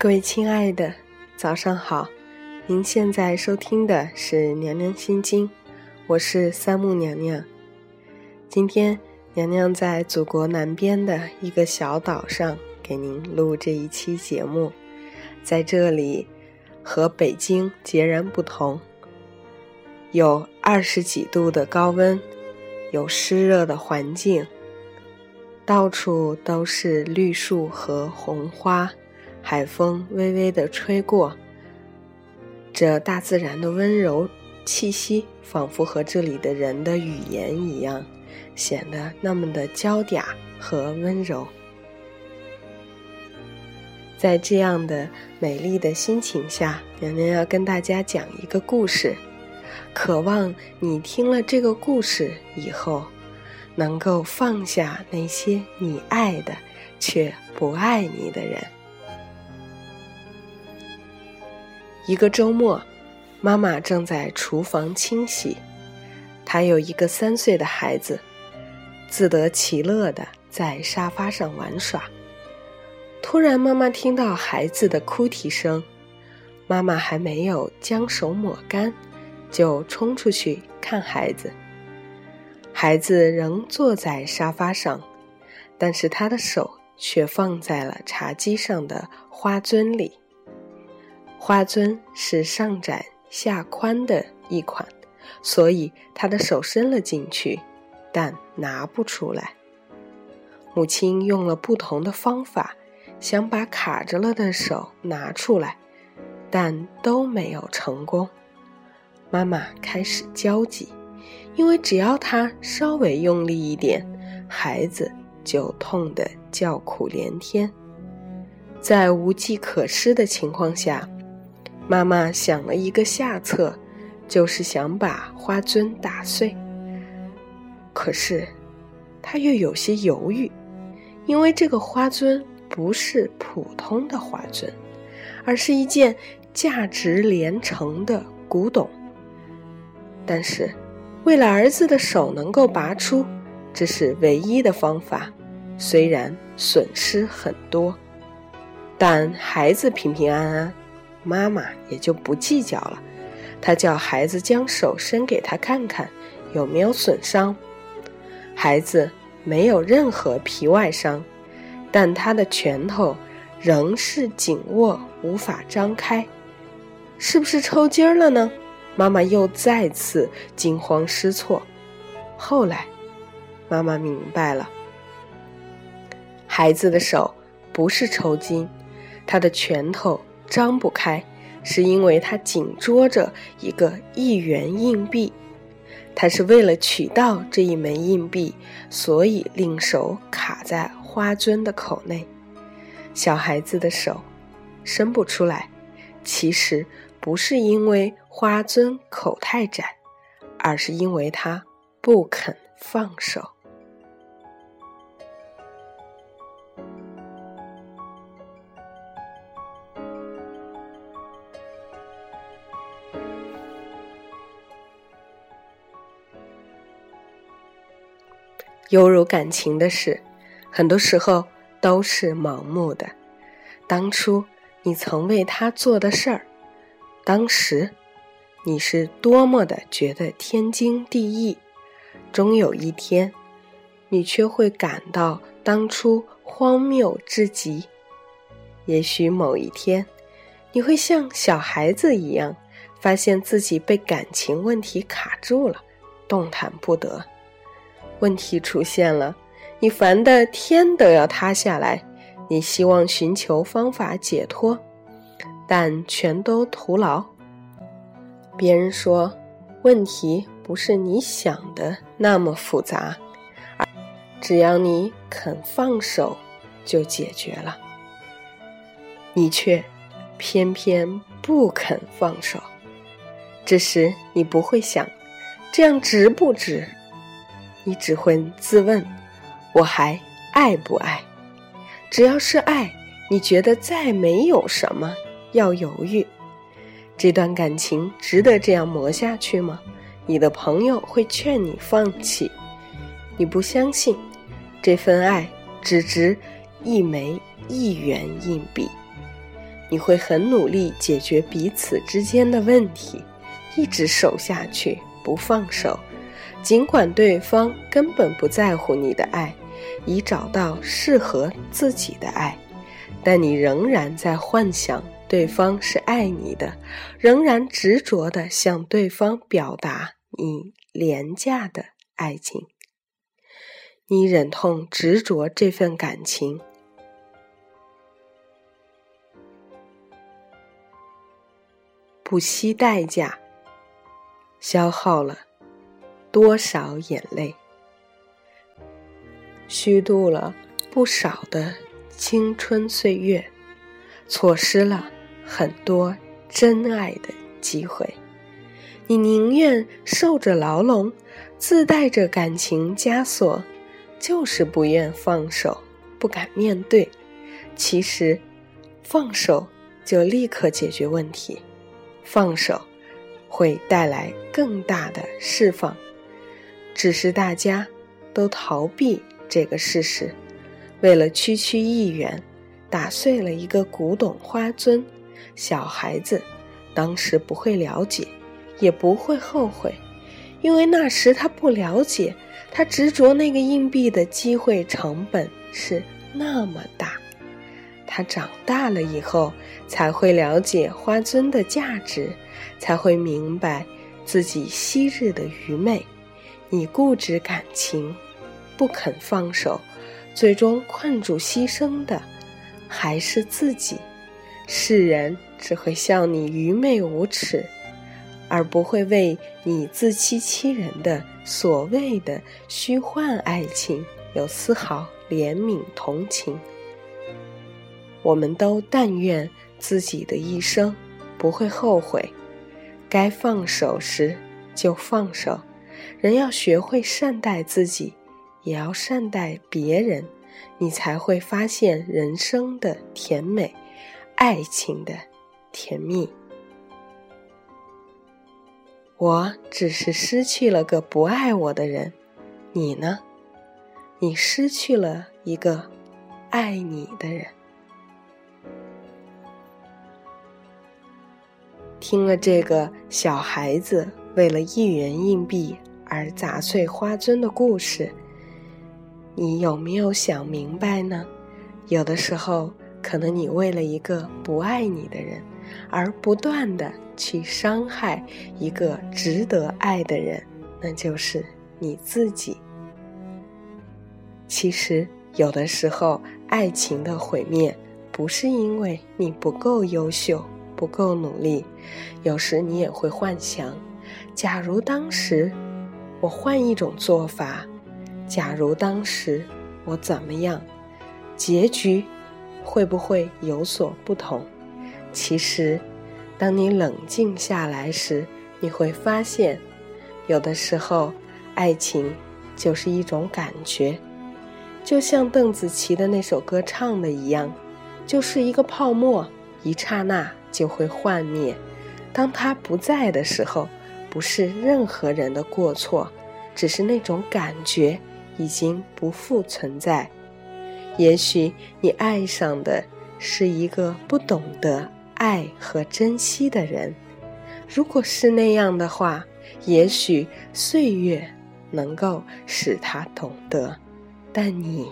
各位亲爱的，早上好！您现在收听的是《娘娘心经》，我是三木娘娘。今天，娘娘在祖国南边的一个小岛上给您录这一期节目，在这里和北京截然不同，有二十几度的高温，有湿热的环境。到处都是绿树和红花，海风微微的吹过，这大自然的温柔气息，仿佛和这里的人的语言一样，显得那么的娇嗲和温柔。在这样的美丽的心情下，娘娘要跟大家讲一个故事，渴望你听了这个故事以后。能够放下那些你爱的却不爱你的人。一个周末，妈妈正在厨房清洗，她有一个三岁的孩子，自得其乐的在沙发上玩耍。突然，妈妈听到孩子的哭啼声，妈妈还没有将手抹干，就冲出去看孩子。孩子仍坐在沙发上，但是他的手却放在了茶几上的花樽里。花樽是上窄下宽的一款，所以他的手伸了进去，但拿不出来。母亲用了不同的方法，想把卡着了的手拿出来，但都没有成功。妈妈开始焦急。因为只要他稍微用力一点，孩子就痛得叫苦连天。在无计可施的情况下，妈妈想了一个下策，就是想把花樽打碎。可是，她又有些犹豫，因为这个花樽不是普通的花樽，而是一件价值连城的古董。但是。为了儿子的手能够拔出，这是唯一的方法。虽然损失很多，但孩子平平安安，妈妈也就不计较了。他叫孩子将手伸给他看看，有没有损伤。孩子没有任何皮外伤，但他的拳头仍是紧握，无法张开。是不是抽筋儿了呢？妈妈又再次惊慌失措。后来，妈妈明白了，孩子的手不是抽筋，他的拳头张不开，是因为他紧捉着一个一元硬币。他是为了取到这一枚硬币，所以令手卡在花樽的口内。小孩子的手伸不出来，其实。不是因为花樽口太窄，而是因为他不肯放手。犹如感情的事，很多时候都是盲目的。当初你曾为他做的事儿。当时，你是多么的觉得天经地义，终有一天，你却会感到当初荒谬至极。也许某一天，你会像小孩子一样，发现自己被感情问题卡住了，动弹不得。问题出现了，你烦的天都要塌下来，你希望寻求方法解脱。但全都徒劳。别人说，问题不是你想的那么复杂，只要你肯放手，就解决了。你却偏偏不肯放手。这时你不会想，这样值不值？你只会自问：我还爱不爱？只要是爱，你觉得再没有什么。要犹豫，这段感情值得这样磨下去吗？你的朋友会劝你放弃，你不相信，这份爱只值一枚一元硬币。你会很努力解决彼此之间的问题，一直守下去不放手，尽管对方根本不在乎你的爱，已找到适合自己的爱，但你仍然在幻想对方是爱你的，仍然执着地向对方表达你廉价的爱情，你忍痛执着这份感情。不惜代价，消耗了多少眼泪，虚度了不少的青春岁月，错失了很多真爱的机会。你宁愿受着牢笼，自带着感情枷锁，就是不愿放手，不敢面对。其实，放手就立刻解决问题。放手，会带来更大的释放，只是大家都逃避这个事实，为了区区一元，打碎了一个古董花樽。小孩子当时不会了解，也不会后悔，因为那时他不了解，他执着那个硬币的机会成本是那么大。他长大了以后，才会了解花樽的价值，才会明白自己昔日的愚昧。你固执感情，不肯放手，最终困住牺牲的还是自己。世人只会笑你愚昧无耻，而不会为你自欺欺人的所谓的虚幻爱情有丝毫怜悯同情。我们都但愿自己的一生不会后悔，该放手时就放手。人要学会善待自己，也要善待别人，你才会发现人生的甜美，爱情的甜蜜。我只是失去了个不爱我的人，你呢？你失去了一个爱你的人。听了这个小孩子为了一元硬币而砸碎花樽的故事，你有没有想明白呢？有的时候，可能你为了一个不爱你的人，而不断的去伤害一个值得爱的人，那就是你自己。其实，有的时候，爱情的毁灭不是因为你不够优秀。不够努力，有时你也会幻想：假如当时我换一种做法，假如当时我怎么样，结局会不会有所不同？其实，当你冷静下来时，你会发现，有的时候爱情就是一种感觉，就像邓紫棋的那首歌唱的一样，就是一个泡沫，一刹那。就会幻灭。当他不在的时候，不是任何人的过错，只是那种感觉已经不复存在。也许你爱上的是一个不懂得爱和珍惜的人。如果是那样的话，也许岁月能够使他懂得，但你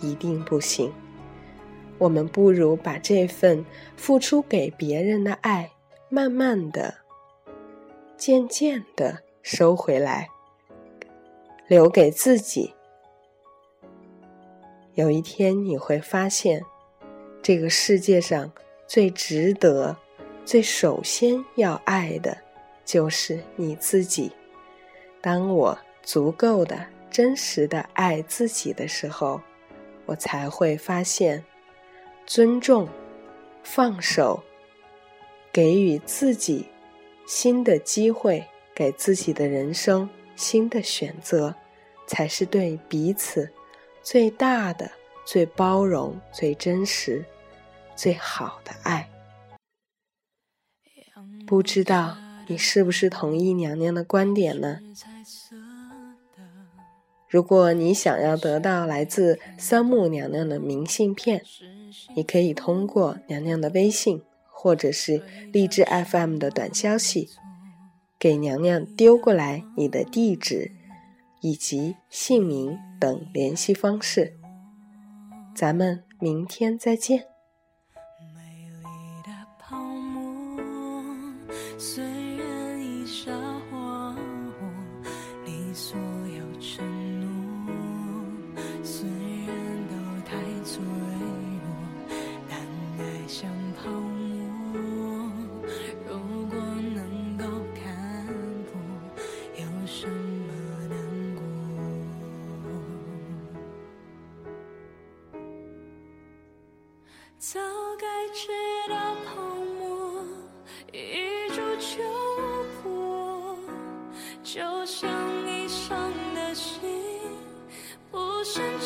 一定不行。我们不如把这份付出给别人的爱，慢慢的、渐渐的收回来，留给自己。有一天你会发现，这个世界上最值得、最首先要爱的，就是你自己。当我足够的、真实的爱自己的时候，我才会发现。尊重，放手，给予自己新的机会，给自己的人生新的选择，才是对彼此最大的、最包容、最真实、最好的爱。不知道你是不是同意娘娘的观点呢？如果你想要得到来自三木娘娘的明信片。你可以通过娘娘的微信或者是励志 FM 的短消息，给娘娘丢过来你的地址以及姓名等联系方式。咱们明天再见。美丽的泡沫。 ฉั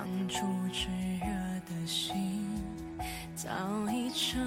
当初炽热的心早已成